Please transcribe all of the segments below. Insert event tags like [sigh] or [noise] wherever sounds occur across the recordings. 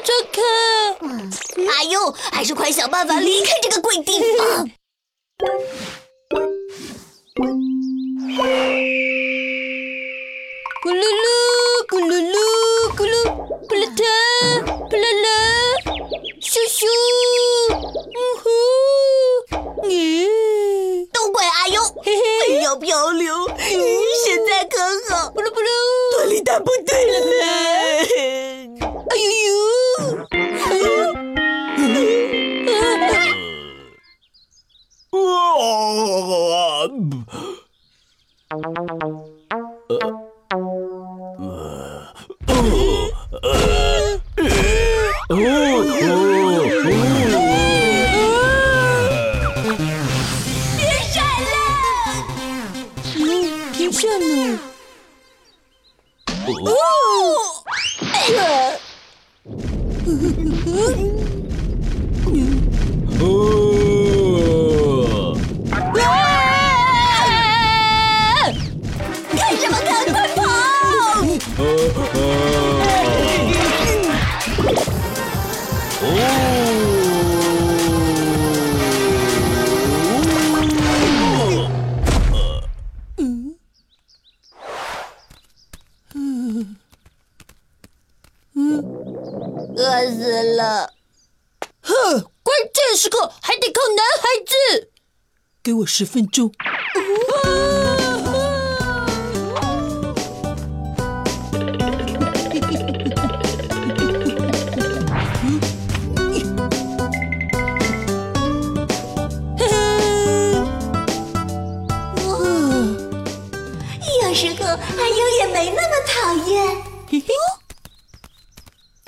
走开！阿优，还是快想办法离开这个鬼地方。咕噜噜，咕噜噜，咕噜，扑啦哒，扑啦啦，咻咻，呜呼，咦，都怪阿优，嘿嘿，非要漂流。现在可好，扑噜扑噜，团里蛋不对了呢。哎呦呦！别闪了！嗯，停下呢。哦，[laughs] [laughs] 饿死了。哼，关键时刻还得靠男孩子。给我十分钟。[laughs] [laughs] 有时候阿优也没那么讨厌。[laughs]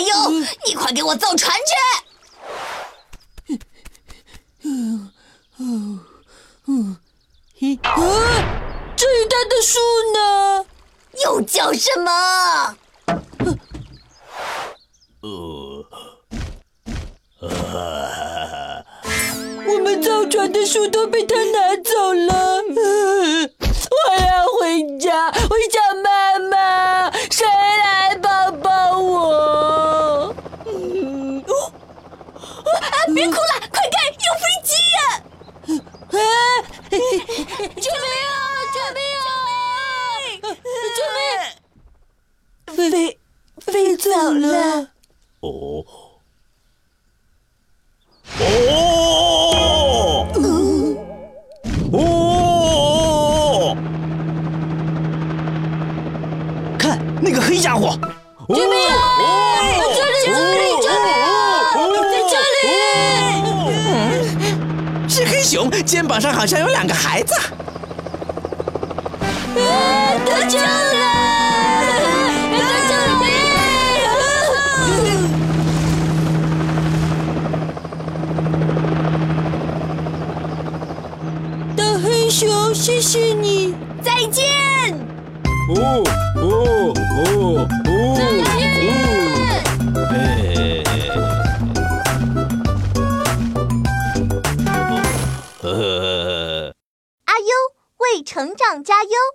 哎呦，你快给我造船去！嘿，啊！这一带的树呢？又叫什么？呃我们造船的树都被他拿走了。我要回家，我想妈妈，谁来抱抱我？啊，别哭了，快看，有飞机呀！啊！救命啊！救命啊！救命！飞飞走了。哦哦哦！看那个黑家伙！救命啊！这里，这里，救命啊！在这里！是黑熊，肩膀上好像有两个孩子。啊！得救了！得救了！大黑熊，谢谢你。再见。哦哦哦哦！呃。阿优。